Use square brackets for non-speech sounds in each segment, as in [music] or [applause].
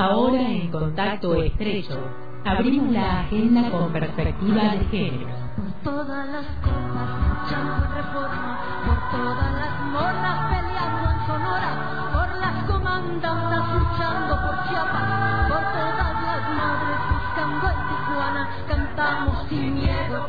Ahora en contacto estrecho, abrimos la agenda con perspectiva de género. Por todas las cosas luchando reforma, por todas las morras peleando en Sonora, por las comandantas luchando por Chiapas, por todas las madres buscando en Tijuana, cantamos sin.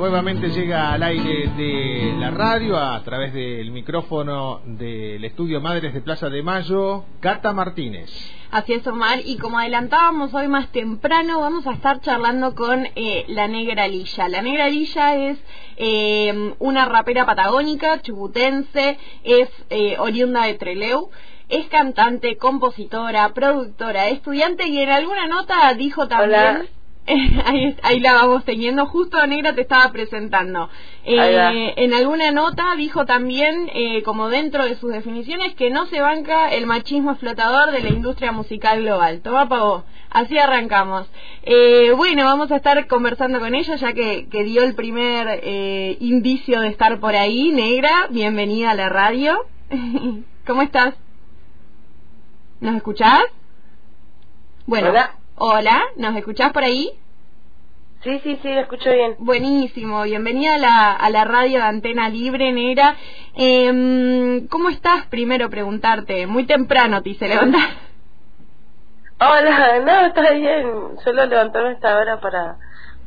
Nuevamente llega al aire de la radio a través del micrófono del estudio Madres de Plaza de Mayo, Cata Martínez. Así es, Omar. Y como adelantábamos hoy más temprano, vamos a estar charlando con eh, la Negra Lilla. La Negra Lilla es eh, una rapera patagónica, chubutense, es eh, oriunda de Treleu. Es cantante, compositora, productora, estudiante y en alguna nota dijo también... Hola. [laughs] ahí, ahí la vamos teniendo, justo Negra te estaba presentando. Eh, en alguna nota dijo también, eh, como dentro de sus definiciones, que no se banca el machismo explotador de la industria musical global. Toma pa' vos. Así arrancamos. Eh, bueno, vamos a estar conversando con ella ya que, que dio el primer eh, indicio de estar por ahí. Negra, bienvenida a la radio. [laughs] ¿Cómo estás? ¿Nos escuchás? Bueno, Hola. Hola, ¿nos escuchás por ahí? Sí, sí, sí, lo escucho bien. Buenísimo, bienvenida a la, a la radio de Antena Libre, Negra. Em, ¿Cómo estás? Primero preguntarte, muy temprano te hice levantar. [laughs] Hola, no, está bien. Solo levantarme a esta hora para,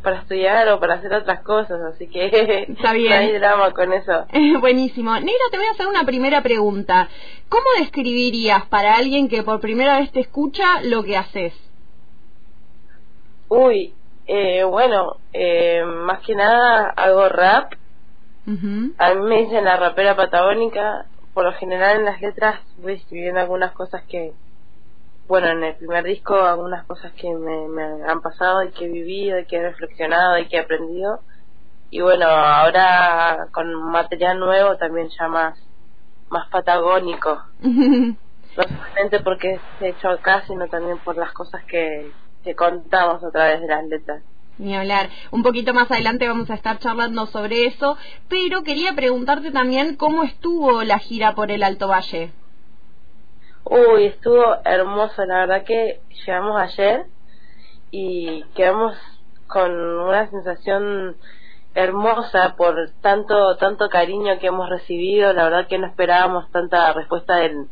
para estudiar o para hacer otras cosas, así que Está bien. [laughs] no hay drama con eso. [laughs] Buenísimo. Negra, te voy a hacer una primera pregunta. ¿Cómo describirías para alguien que por primera vez te escucha lo que haces? Uy, eh, bueno, eh, más que nada hago rap. Ujú. A mí me dicen la rapera patagónica. Por lo general en las letras voy escribiendo algunas cosas que, bueno, en el primer disco algunas cosas que me, me han pasado y que he vivido y que he reflexionado y que he aprendido. Y bueno, ahora con material nuevo también ya más, más patagónico. [laughs] No solamente porque se ha hecho acá, sino también por las cosas que, que contamos a través de las letras. Ni hablar. Un poquito más adelante vamos a estar charlando sobre eso, pero quería preguntarte también cómo estuvo la gira por el Alto Valle. Uy, estuvo hermoso, la verdad que llegamos ayer y quedamos con una sensación hermosa por tanto tanto cariño que hemos recibido, la verdad que no esperábamos tanta respuesta del-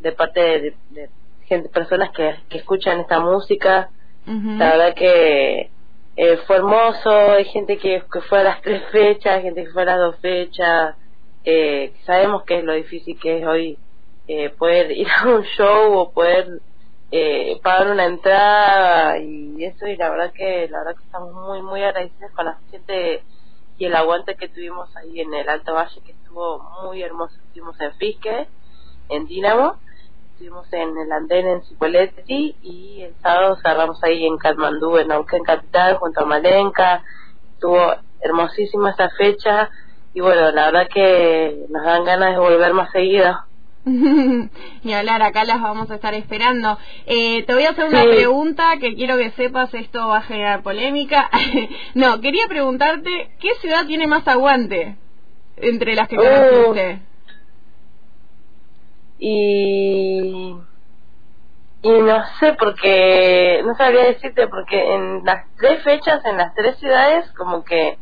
de parte de, de gente, personas que, que escuchan esta música, La verdad que eh, fue hermoso, hay gente que, que fue a las [laughs] tres fechas, gente que fue a las dos fechas, eh, sabemos que es lo difícil que es hoy eh, poder [laughs] ir a un show o poder eh, pagar una entrada y eso y la verdad que la verdad que estamos muy muy agradecidos con la gente y el aguante que tuvimos ahí en el Alto Valle que estuvo muy hermoso. Estuvimos en Fisque en Dinamo estuvimos en el andén en Cipolletti y el sábado cerramos ahí en Katmandú en Neuquén Capital junto a Malenka estuvo hermosísima esa fecha y bueno la verdad que nos dan ganas de volver más seguido [laughs] Ni hablar, acá las vamos a estar esperando. Eh, te voy a hacer una Sí. pregunta que quiero que sepas, esto va a generar polémica. [laughs] no, quería preguntarte, ¿qué ciudad tiene más aguante entre las que Uh. Y y no sé porque no sabría decirte porque en las tres fechas en las tres ciudades como que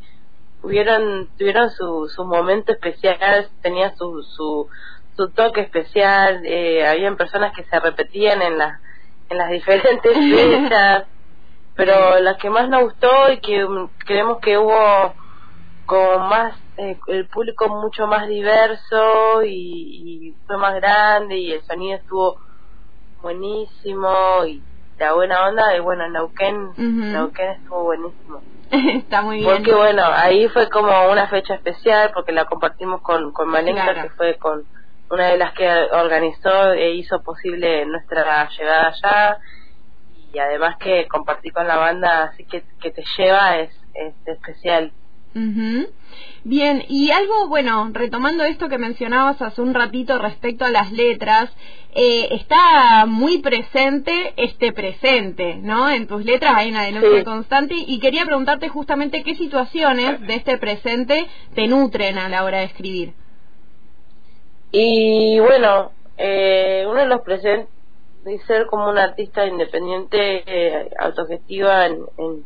hubieron tuvieron su su momento especial tenía su su su toque especial eh, habían personas que se repetían en las en las diferentes [laughs] fechas pero la que más nos gustó y que creemos que hubo como más eh, el público mucho más diverso y, y fue más grande y el sonido estuvo buenísimo y la buena onda de bueno Ujú. Neuquén estuvo buenísimo [laughs] Está muy bien. porque bueno ahí fue como una fecha especial porque la compartimos con con Malenka Claro. que fue con una de las que organizó e hizo posible nuestra llegada allá y además que compartir con la banda así que que te lleva es es especial Bien, y algo, bueno, retomando esto que mencionabas hace un ratito respecto a las letras, eh, está muy presente este presente, ¿no? En tus letras hay una denuncia constante y quería preguntarte justamente qué situaciones de este presente te nutren a la hora de escribir. Y bueno, eh, uno de los presentes de ser como una artista independiente, eh, autogestiva en, en,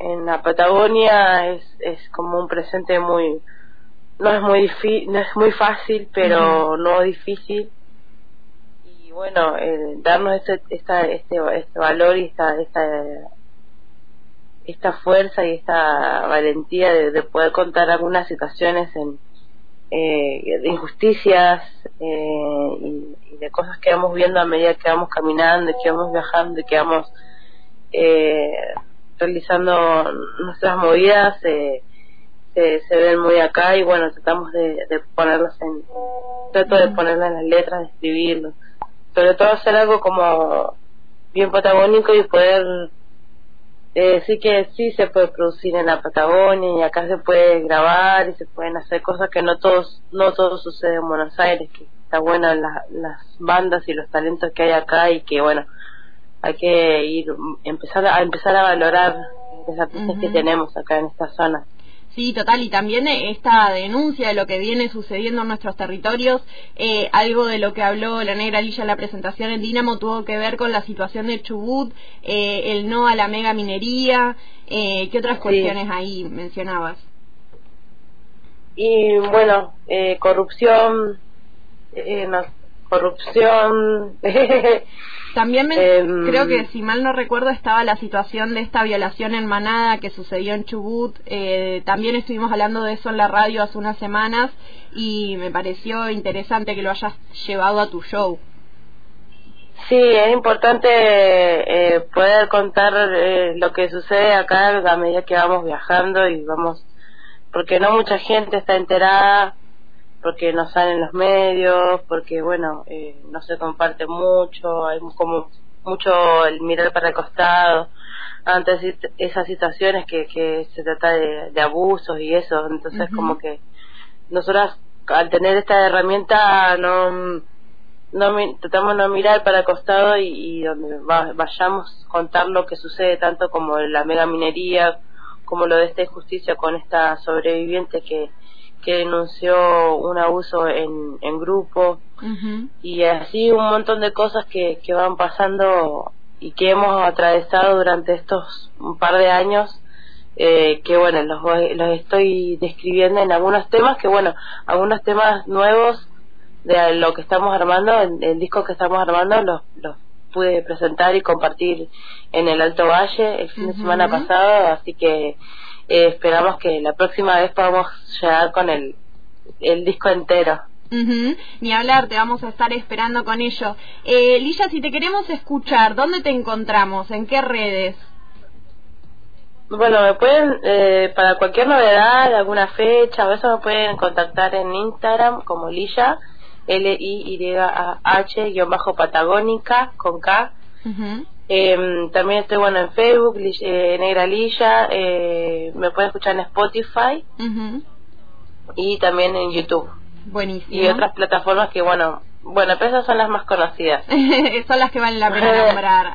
la Patagonia es, es como un presente muy no es muy difícil, no es muy fácil, pero no difícil. Y bueno, eh, darnos este, esta, este, este valor y esta, esta, esta fuerza y esta valentía de poder contar algunas situaciones en, eh, de injusticias eh, y, de cosas que vamos viendo a medida que vamos caminando, que vamos viajando que vamos eh, realizando nuestras movidas, se, se ven muy acá y bueno, tratamos de, de ponerlas en, trato de ponerlas en las letras, de escribirlo, sobre todo hacer algo como bien patagónico y poder eh, sí que sí se puede producir en la Patagonia y acá se puede grabar y se pueden hacer cosas que no todos no todo sucede en Buenos Aires que está buena las bandas y los talentos que hay acá y que bueno hay que ir empezar a empezar a valorar los artistas que tenemos acá en esta zona. Sí, total, y también esta denuncia de lo que viene sucediendo en nuestros territorios, eh, algo de lo que habló la negra Lilla en la presentación en Dinamo tuvo que ver con la situación de Chubut, eh, el no a la mega minería, eh, ¿qué otras cuestiones ahí mencionabas? Y bueno, corrupción, no, corrupción. [laughs] También em, creo que, si mal no recuerdo, estaba la situación de esta violación en manada que sucedió en Chubut. Eh, también estuvimos hablando de eso en la radio hace unas semanas y me pareció interesante que lo hayas llevado a tu show. Sí, es importante eh, poder contar eh, lo que sucede acá a medida que vamos viajando y vamos, porque no mucha gente está enterada porque no salen los medios, porque bueno, eh, no se comparte mucho, hay como mucho el mirar para el costado. Ante esas situaciones que, que se trata de, abusos y eso, entonces como que nosotras al tener esta herramienta no no tratamos de no mirar para el costado y, donde vayamos contar lo que sucede tanto como la mega minería como lo de esta injusticia con esta sobreviviente que que denunció un abuso en, en grupo. Y así un montón de cosas que, que van pasando y que hemos atravesado durante estos un par de años eh, que bueno los, los estoy describiendo en algunos temas que bueno algunos temas nuevos de lo que estamos armando el, disco que estamos armando los, los pude presentar y compartir en el Alto Valle el fin de semana pasado así que eh, esperamos que la próxima vez podamos llegar con el, el disco entero. Ni hablar, te vamos a estar esperando con ello. Eh, Lilla, si te queremos escuchar, ¿dónde te encontramos? ¿En qué redes? Bueno, me pueden, eh, para cualquier novedad, alguna fecha, a veces me pueden contactar en Instagram como Lilla, L-I-Y-A-H-Patagónica, con K. Eh, también estoy bueno en Facebook, eh, Negra Lilla, eh, me pueden escuchar en Spotify y también en YouTube. Buenísimo. Y otras plataformas que, bueno, bueno, pero esas son las más conocidas. [laughs] son las que valen la pena [laughs] nombrar.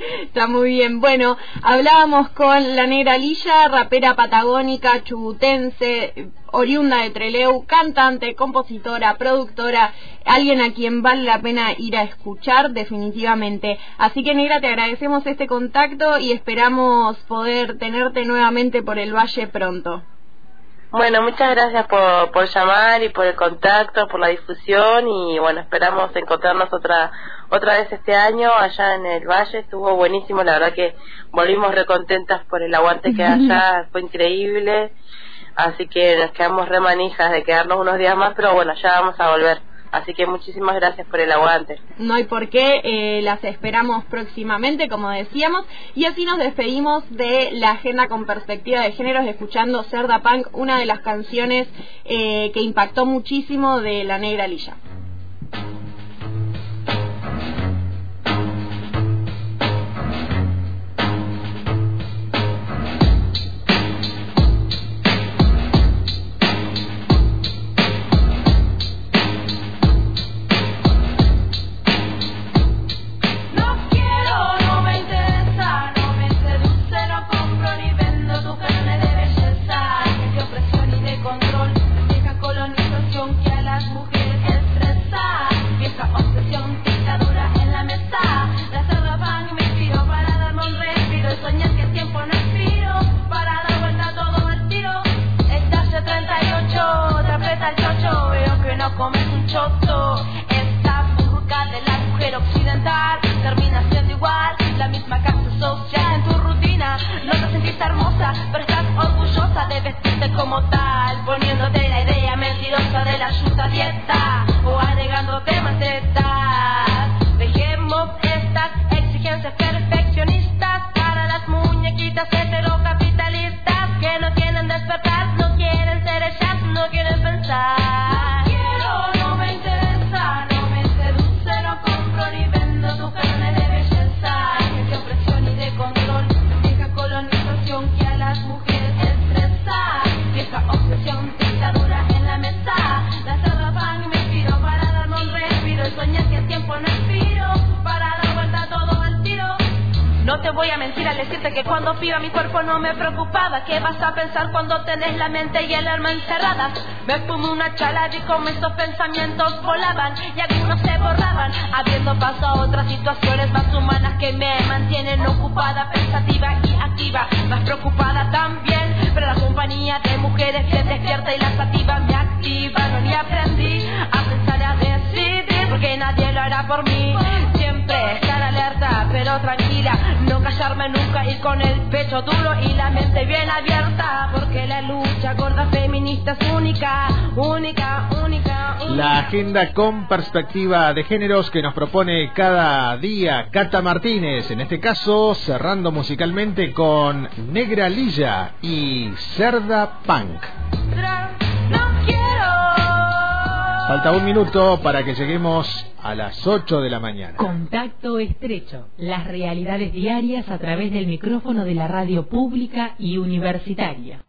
Está muy bien. Bueno, hablábamos con la negra Lilla, rapera patagónica, chubutense, oriunda de Treleu, cantante, compositora, productora, alguien a quien vale la pena ir a escuchar definitivamente. Así que negra, te agradecemos este contacto y esperamos poder tenerte nuevamente por el valle pronto. Bueno, muchas gracias por, por llamar y por el contacto, por la difusión y bueno, esperamos encontrarnos otra otra vez este año allá en el valle. Estuvo buenísimo, la verdad que volvimos recontentas por el aguante que allá, [laughs] fue increíble. Así que nos quedamos remanijas de quedarnos unos días más, pero bueno, ya vamos a volver. Así que muchísimas gracias por el aguante. No hay por qué, eh, las esperamos próximamente, como decíamos, y así nos despedimos de la agenda con perspectiva de géneros, escuchando Cerda Punk, una de las canciones eh, que impactó muchísimo de La Negra Lilla. Choto. Esta burka de la mujer occidental termina siendo igual la misma casa social en tu rutina. No te sentís hermosa, pero estás orgullosa de vestirte como tal, poniéndote la idea mentirosa de la ayuda dieta o agregándote macetas. Voy a mentir al decirte que cuando piba mi cuerpo no me preocupaba. ¿Qué vas a pensar cuando tenés la mente y el alma encerradas? Me fumé una chalada y como estos pensamientos volaban y algunos se borraban, abriendo paso a otras situaciones más humanas que me mantienen ocupada, pensativa y activa, más preocupada también. Pero la compañía de mujeres que despierta y la sativa me activa. No ni aprendí a pensar y a decidir porque nadie lo hará por mí. Siempre callarme nunca y con el pecho duro y la mente bien abierta, porque la lucha gorda feminista es única, única, única. única. La agenda con perspectiva de géneros que nos propone cada día Cata Martínez, en este caso cerrando musicalmente con Negra Lilla y Cerda Punk. Falta un minuto para que lleguemos a las 8 de la mañana. Contacto estrecho. Las realidades diarias a través del micrófono de la radio pública y universitaria.